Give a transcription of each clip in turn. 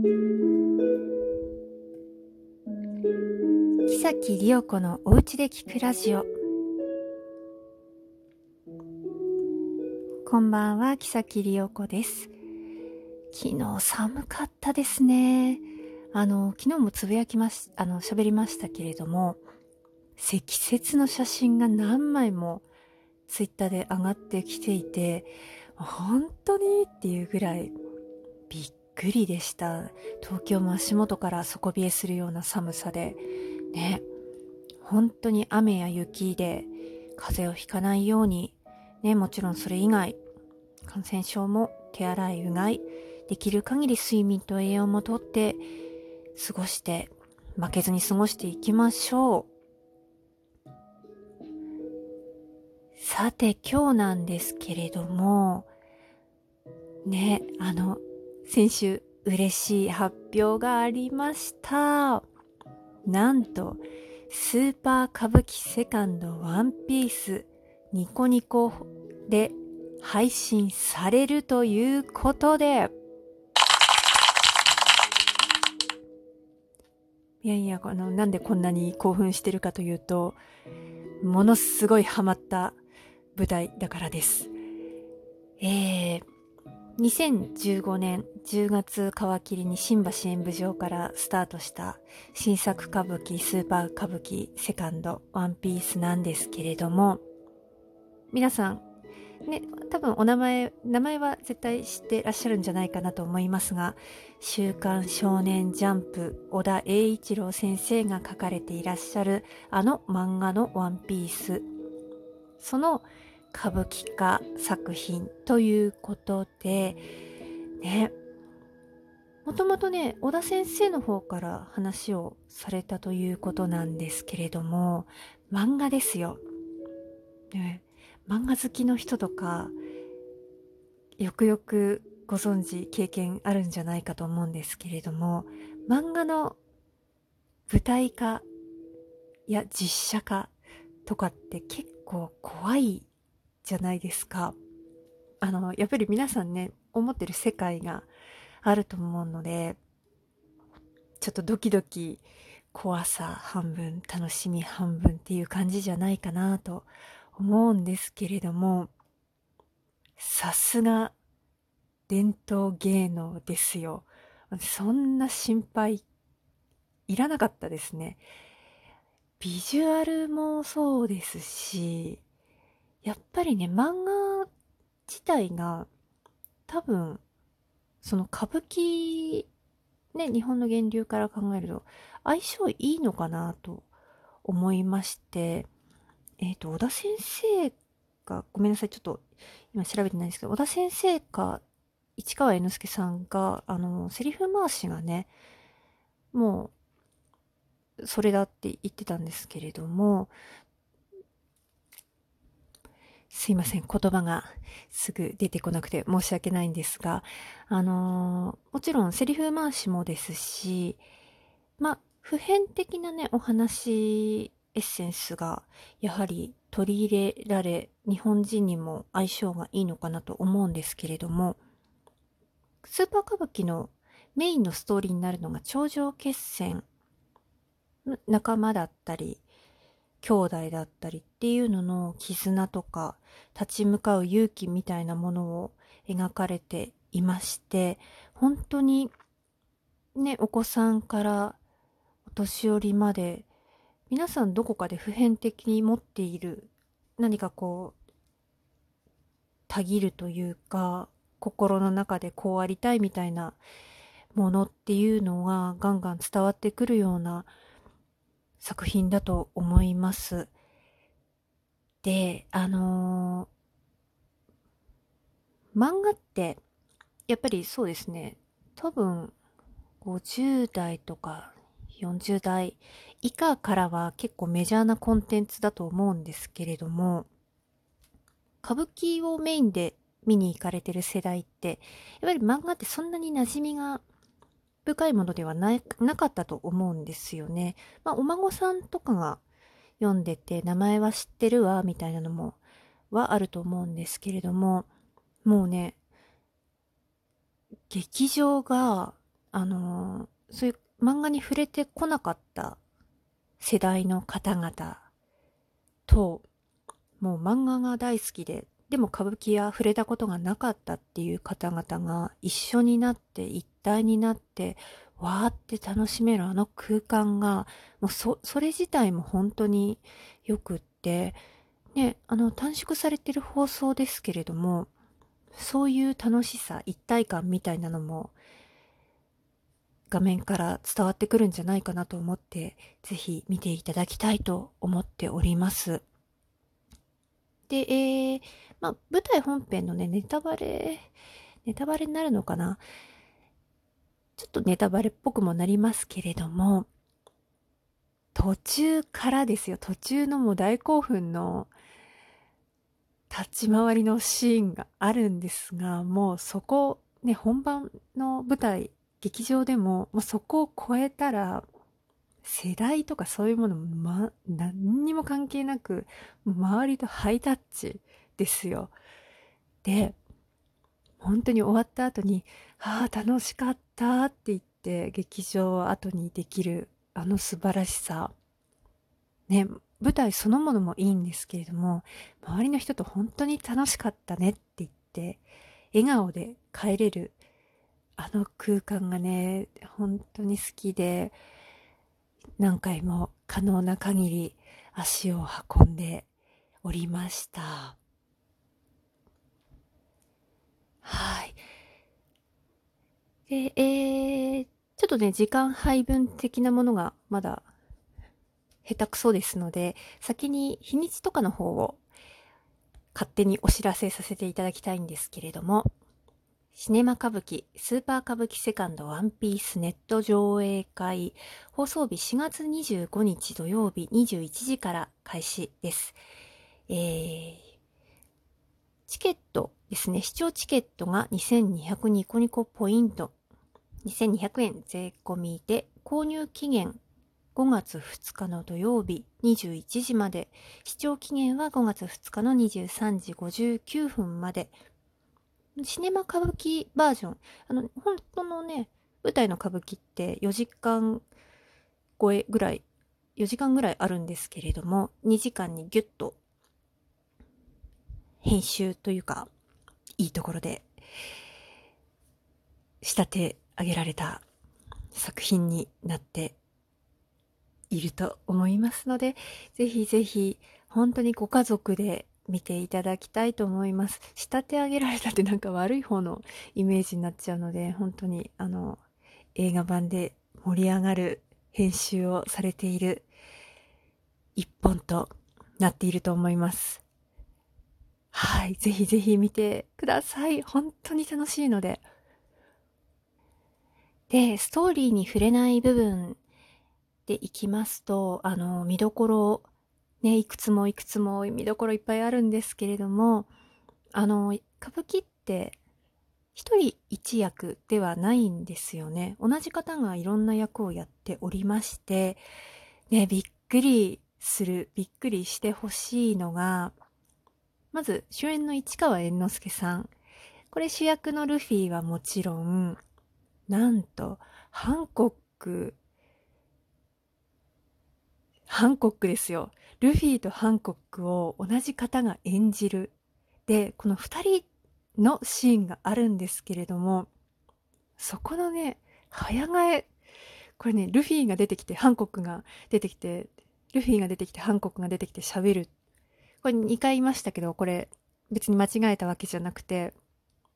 木崎理代子のおうちで聞くラジオ。こんばんは木崎理代子です。昨日寒かったですね。あの昨日もつぶやきましあの喋りましたけれども積雪の写真が何枚もツイッターで上がってきていて本当にっていうぐらいくりでした。東京も足元から底冷えするような寒さで、ね、本当に雨や雪で風邪をひかないように、ね、もちろんそれ以外、感染症も手洗い、うがい、できる限り睡眠と栄養もとって過ごして、負けずに過ごしていきましょう。さて今日なんですけれども、ね、あの、先週嬉しい発表がありました。なんと、スーパー歌舞伎セカンドワンピースニコニコで配信されるということで、いやいや、この、なんでこんなに興奮してるかというと、ものすごいハマった舞台だからです。えー、2015年10月皮切りに新橋演舞場からスタートした新作歌舞伎スーパー歌舞伎セカンドワンピースなんですけれども皆さんね多分お名前名前は絶対知ってらっしゃるんじゃないかなと思いますが週刊少年ジャンプ小田栄一郎先生が書かれていらっしゃるあの漫画のワンピース。その歌舞伎化作品ということで、ね、もともとね、小田先生の方から話をされたということなんですけれども、漫画ですよ。ね、漫画好きの人とか、よくよくご存知、経験あるんじゃないかと思うんですけれども、漫画の舞台化や実写化とかって結構怖いじゃないですか。あの、やっぱり皆さんね、思ってる世界があると思うので、ちょっとドキドキ、怖さ半分、楽しみ半分っていう感じじゃないかなと思うんですけれども、さすが伝統芸能ですよ。そんな心配いらなかったですね。ビジュアルもそうですし、やっぱりね、漫画自体が多分、その歌舞伎、ね、日本の源流から考えると相性いいのかなと思いまして、えっ、ー、と、小田先生が、ごめんなさい、ちょっと今調べてないんですけど、小田先生か市川猿之助さんが、あの、セリフ回しがね、もう、それだって言ってたんですけれども、すいません。言葉がすぐ出てこなくて申し訳ないんですが、あのー、もちろんセリフ回しもですし、まあ、普遍的なね、お話、エッセンスがやはり取り入れられ、日本人にも相性がいいのかなと思うんですけれども、スーパー歌舞伎のメインのストーリーになるのが頂上決戦、仲間だったり、兄弟だったりっていうのの絆とか立ち向かう勇気みたいなものを描かれていまして本当にねお子さんからお年寄りまで皆さんどこかで普遍的に持っている何かこうたぎるというか心の中でこうありたいみたいなものっていうのがガンガン伝わってくるような作品だと思います。で、あのー、漫画って、やっぱりそうですね、多分、50代とか40代以下からは結構メジャーなコンテンツだと思うんですけれども、歌舞伎をメインで見に行かれてる世代って、やっぱり漫画ってそんなに馴染みが深いものではなかったと思うんですよね。まあ、お孫さんとかが読んでて、名前は知ってるわ、みたいなのも、はあると思うんですけれども、もうね、劇場があのー、そういう漫画に触れてこなかった世代の方々と、もう漫画が大好きで、でも歌舞伎や触れたことがなかったっていう方々が一緒になって一体になってわーって楽しめるあの空間がもうそれ自体も本当によくってねあの短縮されてる放送ですけれどもそういう楽しさ一体感みたいなのも画面から伝わってくるんじゃないかなと思ってぜひ見ていただきたいと思っております。で、えー、まあ、舞台本編のね、ネタバレ、ネタバレになるのかな？ちょっとネタバレっぽくもなりますけれども、途中からですよ、途中のもう大興奮の立ち回りのシーンがあるんですが、もうそこ、ね、本番の舞台、劇場でも、もうそこを超えたら、世代とかそういうものも、ま、何にも関係なく、周りとハイタッチですよ。で、本当に終わった後に、ああ、楽しかったって言って、劇場を後にできる、あの素晴らしさ。ね、舞台そのものもいいんですけれども、周りの人と本当に楽しかったねって言って、笑顔で帰れる、あの空間がね、本当に好きで、何回も可能な限り足を運んでおりました。はい。で、えー、ちょっとね、時間配分的なものがまだ下手くそですので、先に日にちとかの方を勝手にお知らせさせていただきたいんですけれども、シネマ歌舞伎スーパー歌舞伎セカンドワンピースネット上映会放送日4月25日土曜日21時から開始です。えー、チケットですね、視聴チケットが2200ニコニコポイント、2200円税込みで、購入期限5月2日の土曜日21時まで、視聴期限は5月2日の23時59分まで、シネマ歌舞伎バージョン、あの、本当のね、舞台の歌舞伎って4時間超えぐらい、4時間ぐらいあるんですけれども、2時間にギュッと編集というか、いいところで仕立て上げられた作品になっていると思いますので、ぜひぜひ本当にご家族で見ていただきたいと思います。仕立て上げられたってなんか悪い方のイメージになっちゃうので、本当にあの映画版で盛り上がる編集をされている一本となっていると思います。はい。ぜひぜひ見てください。本当に楽しいので。で、ストーリーに触れない部分でいきますと、あの、見どころ、ね、いくつもいくつも見どころいっぱいあるんですけれども、あの、歌舞伎って一人一役ではないんですよね。同じ方がいろんな役をやっておりまして、ね、びっくりする、びっくりしてほしいのが、まず主演の市川猿之助さん。これ主役のルフィはもちろん、なんと、ハンコック、ハンコックですよ。ルフィとハンコックを同じ方が演じる。で、この二人のシーンがあるんですけれども、そこのね、早替え、これね、ルフィが出てきて、ハンコックが出てきて、ルフィが出てきて、ハンコックが出てきて喋るこれ2回言いましたけど、これ別に間違えたわけじゃなくて、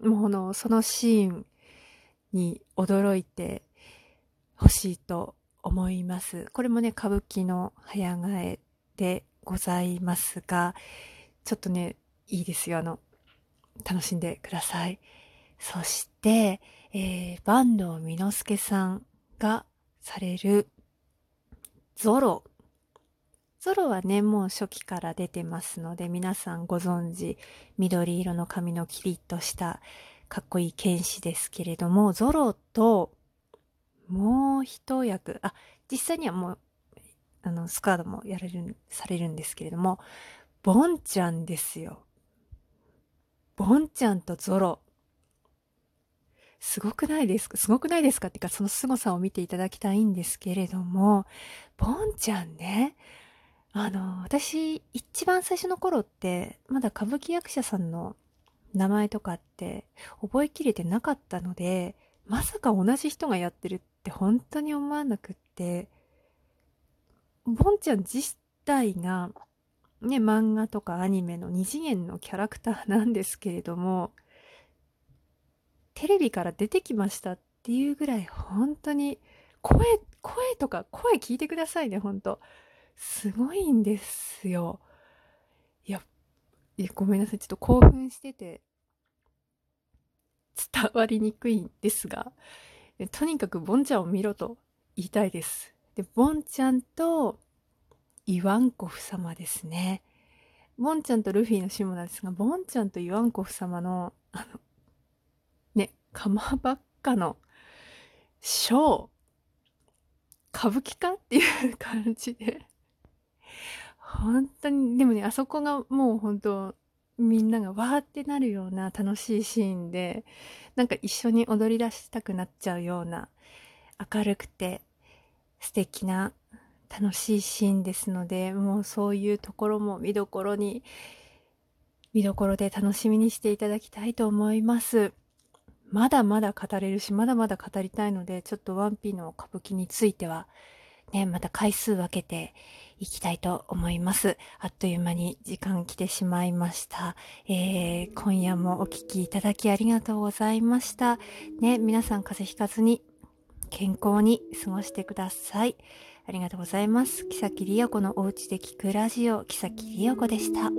もうの、そのシーンに驚いてほしいと思います。これもね、歌舞伎の早替えでございますが、ちょっとね、いいですよ。あの、楽しんでください。そして、えー、坂東美之助さんがされるゾロゾロはね、もう初期から出てますので、皆さんご存知、緑色の髪のキリッとしたかっこいい剣士ですけれども、ゾロと、もう一役、あ、実際にはもう、あの、スカードもやれる、されるんですけれども、ボンちゃんですよ。ボンちゃんとゾロ。すごくないですか？すごくないですか？っていうか、その凄さを見ていただきたいんですけれども、ボンちゃんね、あの、私、一番最初の頃って、まだ歌舞伎役者さんの名前とかって覚えきれてなかったので、まさか同じ人がやってるって本当に思わなくって、ボンちゃん自体が、ね、漫画とかアニメの二次元のキャラクターなんですけれども、テレビから出てきましたっていうぐらい本当に声、声とか声聞いてくださいね、本当すごいんですよ。いやごめんなさい。ちょっと興奮してて伝わりにくいんですが、とにかくボンちゃんを見ろと言いたいです。で、ボンちゃんとイワンコフ様ですね。ボンちゃんとルフィのシモなんですが、ボンちゃんとイワンコフ様の、あの、ね、かまばっかのショー、歌舞伎かっていう感じで本当に、でもね、あそこがもう本当、みんながわーってなるような楽しいシーンで、なんか一緒に踊り出したくなっちゃうような、明るくて素敵な楽しいシーンですので、もうそういうところも見どころに、見どころで楽しみにしていただきたいと思います。まだまだ語れるし、まだまだ語りたいので、ちょっとワンピの歌舞伎については、ね、また回数分けていきたいと思います。あっという間に時間来てしまいました。えー、今夜もお聴きいただきありがとうございました。ね、皆さん風邪ひかずに健康に過ごしてください。ありがとうございます。木崎りよ子のおうちで聞くラジオ、木崎りよ子でした。